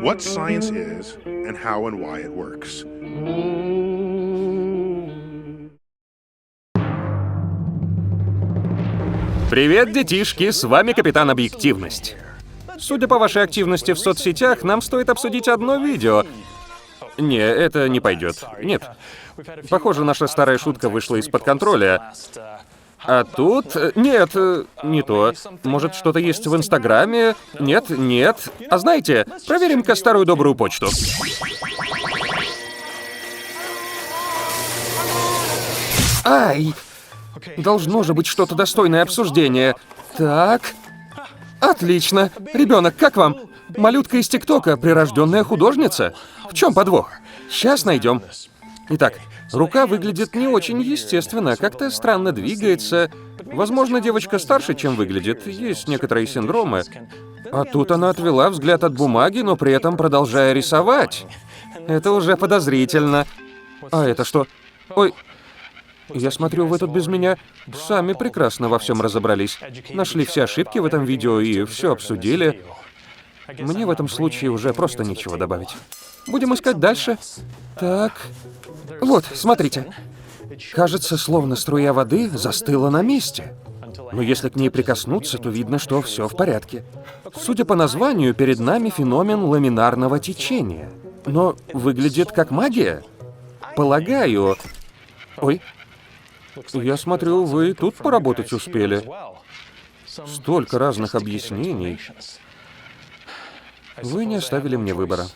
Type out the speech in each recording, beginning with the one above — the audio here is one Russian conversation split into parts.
What science is and how and why it works. Привет, детишки, с вами Капитан Объективность. Судя по вашей активности в соцсетях, нам стоит обсудить одно видео. Не, это не пойдет. Нет. Похоже, наша старая шутка вышла из-под контроля. А тут... э, Нет, э, не то. Может, что-то есть в Инстаграме? Нет, нет. А знаете, проверим-ка старую добрую почту. Ай! Должно же быть что-то достойное обсуждения. Так. Отлично. Ребенок, как вам? Малютка из ТикТока, прирожденная художница. В чем подвох? Сейчас найдем. Итак, рука выглядит не очень естественно, как-то странно двигается. Возможно, девочка старше, чем выглядит. Есть некоторые синдромы. А тут она отвела взгляд от бумаги, но при этом продолжая рисовать. Это уже подозрительно. А это что? Ой, я смотрю, вы тут без меня сами прекрасно во всем разобрались. Нашли все ошибки в этом видео и все обсудили. Мне в этом случае уже просто нечего добавить. Будем искать дальше. Так. Вот, смотрите. Кажется, словно струя воды застыла на месте. Но если к ней прикоснуться, то видно, что все в порядке. Судя по названию, перед нами феномен ламинарного течения. Но выглядит как магия. Полагаю... Ой, я смотрю, вы тут поработать успели. Столько разных объяснений. Вы не оставили мне выбора.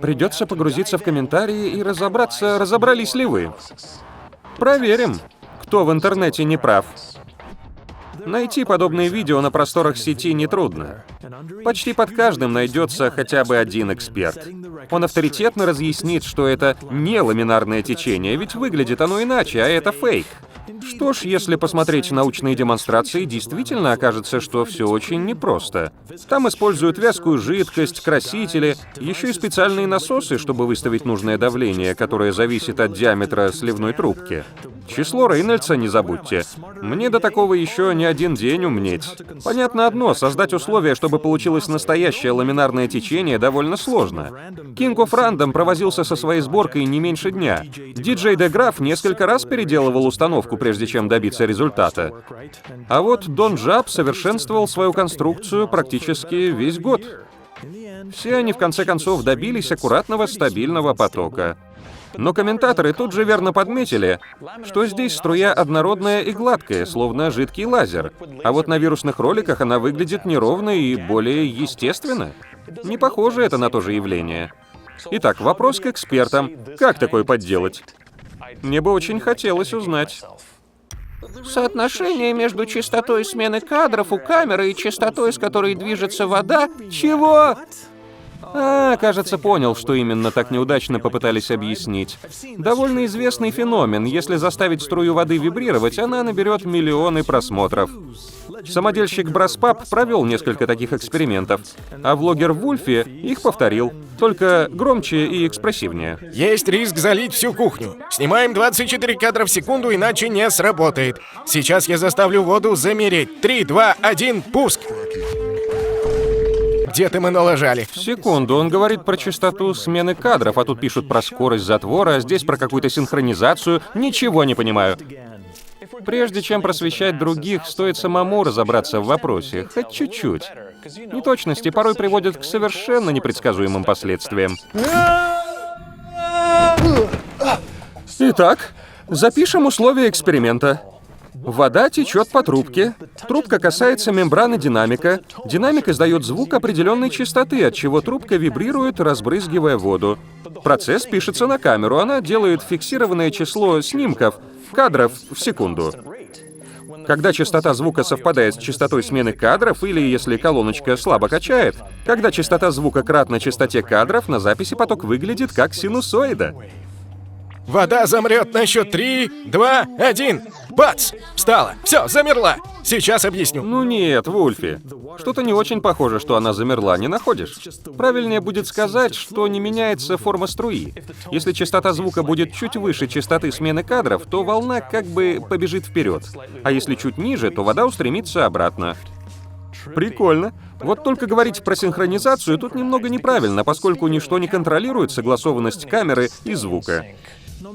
Придется погрузиться в комментарии и разобраться, разобрались ли вы. Проверим, кто в интернете не прав. Найти подобные видео на просторах сети нетрудно. Почти под каждым найдется хотя бы один эксперт. Он авторитетно разъяснит, что это не ламинарное течение, ведь выглядит оно иначе, а это фейк. Что ж, если посмотреть научные демонстрации, действительно окажется, что все очень непросто. Там используют вязкую жидкость, красители, еще и специальные насосы, чтобы выставить нужное давление, которое зависит от диаметра сливной трубки. Число Рейнольдса не забудьте. Мне до такого еще не один день умнеть. Понятно одно, создать условия, чтобы получилось настоящее ламинарное течение, довольно сложно. King of Random провозился со своей сборкой не меньше дня. DJ DeGraff несколько раз переделывал установку, прежде чем добиться результата. А вот Дон Жаб совершенствовал свою конструкцию практически весь год. Все они в конце концов добились аккуратного стабильного потока. Но комментаторы тут же верно подметили, что здесь струя однородная и гладкая, словно жидкий лазер. А вот на вирусных роликах она выглядит неровно и более естественно. Не похоже это на то же явление. Итак, вопрос к экспертам. Как такое подделать? Мне бы очень хотелось узнать. Соотношение между частотой смены кадров у камеры и частотой, с которой движется вода... Чего? А, кажется, понял, что именно так неудачно попытались объяснить. Довольно известный феномен. Если заставить струю воды вибрировать, она наберет миллионы просмотров. Самодельщик Браспап провел несколько таких экспериментов, а влогер Вульфи их повторил, только громче и экспрессивнее. Есть риск залить всю кухню. Снимаем 24 кадра в секунду, иначе не сработает. Сейчас я заставлю воду замереть. 3, 2, 1, пуск. Где-то мы налажали. Секунду, он говорит про частоту смены кадров, а тут пишут про скорость затвора, а здесь про какую-то синхронизацию. Ничего не понимаю. Прежде чем просвещать других, стоит самому разобраться в вопросе, хоть чуть-чуть. Неточности порой приводят к совершенно непредсказуемым последствиям. Итак, запишем условия эксперимента. Вода течет по трубке. Трубка касается мембраны динамика. Динамик издает звук определенной частоты, от чего трубка вибрирует, разбрызгивая воду. Процесс пишется на камеру. Она делает фиксированное число снимков, кадров в секунду. Когда частота звука совпадает с частотой смены кадров, или если колоночка слабо качает, когда частота звука кратна частоте кадров, на записи поток выглядит как синусоида. Вода замрет на счет 3, 2, 1. Бац! Встала. Все, замерла. Сейчас объясню. Ну нет, Вульфи. Что-то не очень похоже, что она замерла, не находишь? Правильнее будет сказать, что не меняется форма струи. Если частота звука будет чуть выше частоты смены кадров, то волна как бы побежит вперед. А если чуть ниже, то вода устремится обратно. Прикольно. Вот только говорить про синхронизацию тут немного неправильно, поскольку ничто не контролирует согласованность камеры и звука.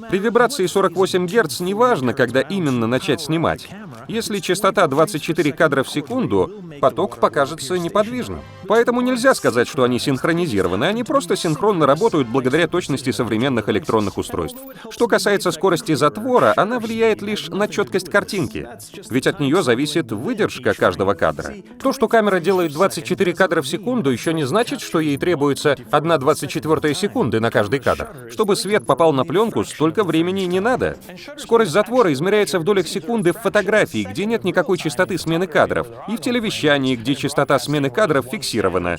При вибрации 48 Гц неважно, когда именно начать снимать. Если частота 24 кадра в секунду, поток покажется неподвижным. Поэтому нельзя сказать, что они синхронизированы, они просто синхронно работают благодаря точности современных электронных устройств. Что касается скорости затвора, она влияет лишь на четкость картинки, ведь от нее зависит выдержка каждого кадра. То, что камера делает 24 кадра в секунду, еще не значит, что ей требуется 1 24 секунды на каждый кадр. Чтобы свет попал на пленку, столько времени не надо. Скорость затвора измеряется в долях секунды в фотографии, где нет никакой частоты смены кадров, и в телевещании, где частота смены кадров фиксирована.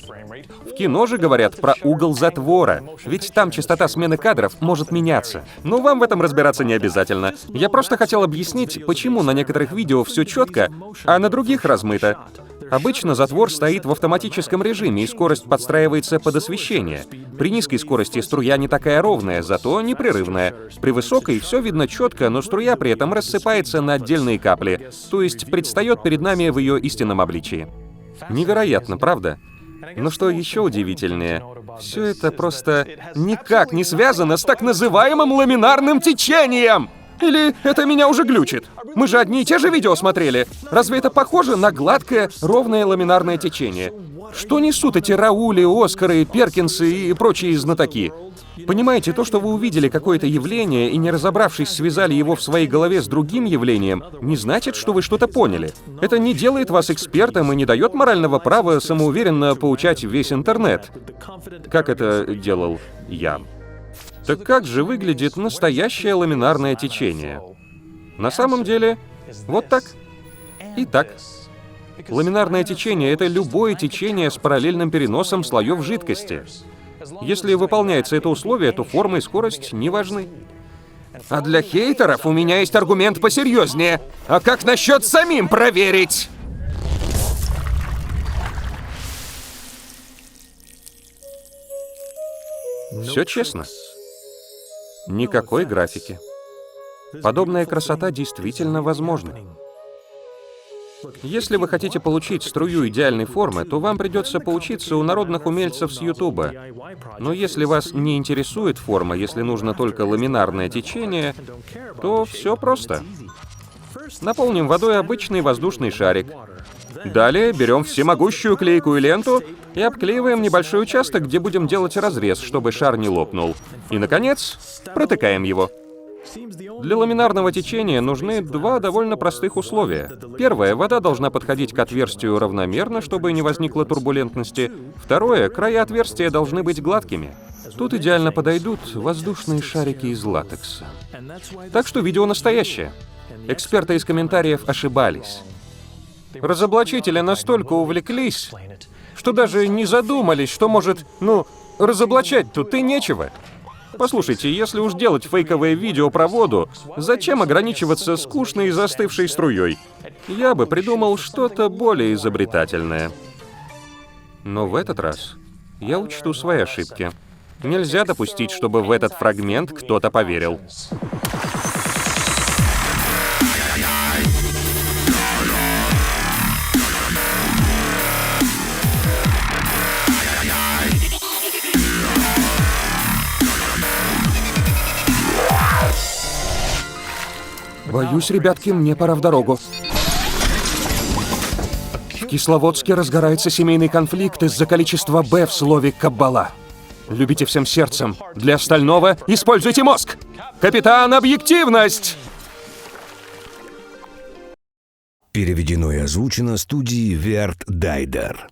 В кино же говорят про угол затвора, ведь там частота смены кадров может меняться. Но вам в этом разбираться не обязательно. Я просто хотел объяснить, почему на некоторых видео все четко, а на других размыто. Обычно затвор стоит в автоматическом режиме, и скорость подстраивается под освещение. При низкой скорости струя не такая ровная, зато непрерывная. При высокой все видно четко, но струя при этом рассыпается на отдельные капли, то есть предстает перед нами в ее истинном обличии. Невероятно, правда? Но что еще удивительнее, все это просто никак не связано с так называемым ламинарным течением! Или это меня уже глючит? Мы же одни и те же видео смотрели. Разве это похоже на гладкое, ровное ламинарное течение? Что несут эти Раули, Оскары, Перкинсы и прочие знатоки? Понимаете, то, что вы увидели какое-то явление и не разобравшись связали его в своей голове с другим явлением, не значит, что вы что-то поняли. Это не делает вас экспертом и не дает морального права самоуверенно поучать весь интернет. Как это делал я. Так как же выглядит настоящее ламинарное течение? На самом деле, вот так и так. Ламинарное течение — это любое течение с параллельным переносом слоев жидкости. Если выполняется это условие, то форма и скорость не важны. А для хейтеров у меня есть аргумент посерьезнее. А как насчет самим проверить? Все честно. Никакой графики. Подобная красота действительно возможна. Если вы хотите получить струю идеальной формы, то вам придется поучиться у народных умельцев с Ютуба. Но если вас не интересует форма, если нужно только ламинарное течение, то все просто. Наполним водой обычный воздушный шарик. Далее берем всемогущую клейкую ленту и обклеиваем небольшой участок, где будем делать разрез, чтобы шар не лопнул. И, наконец, протыкаем его. Для ламинарного течения нужны два довольно простых условия. Первое, вода должна подходить к отверстию равномерно, чтобы не возникло турбулентности. Второе, края отверстия должны быть гладкими. Тут идеально подойдут воздушные шарики из латекса. Так что видео настоящее. Эксперты из комментариев ошибались. Разоблачители настолько увлеклись, что даже не задумались, что может, ну, разоблачать тут и нечего. Послушайте, если уж делать фейковое видео про воду, зачем ограничиваться скучной и застывшей струей? Я бы придумал что-то более изобретательное. Но в этот раз я учту свои ошибки. Нельзя допустить, чтобы в этот фрагмент кто-то поверил. Боюсь, ребятки, мне пора в дорогу. В Кисловодске разгорается семейный конфликт из-за количества «Б» в слове «каббала». Любите всем сердцем. Для остального используйте мозг. Капитан, объективность! Переведено и озвучено студией Верт Дайдер.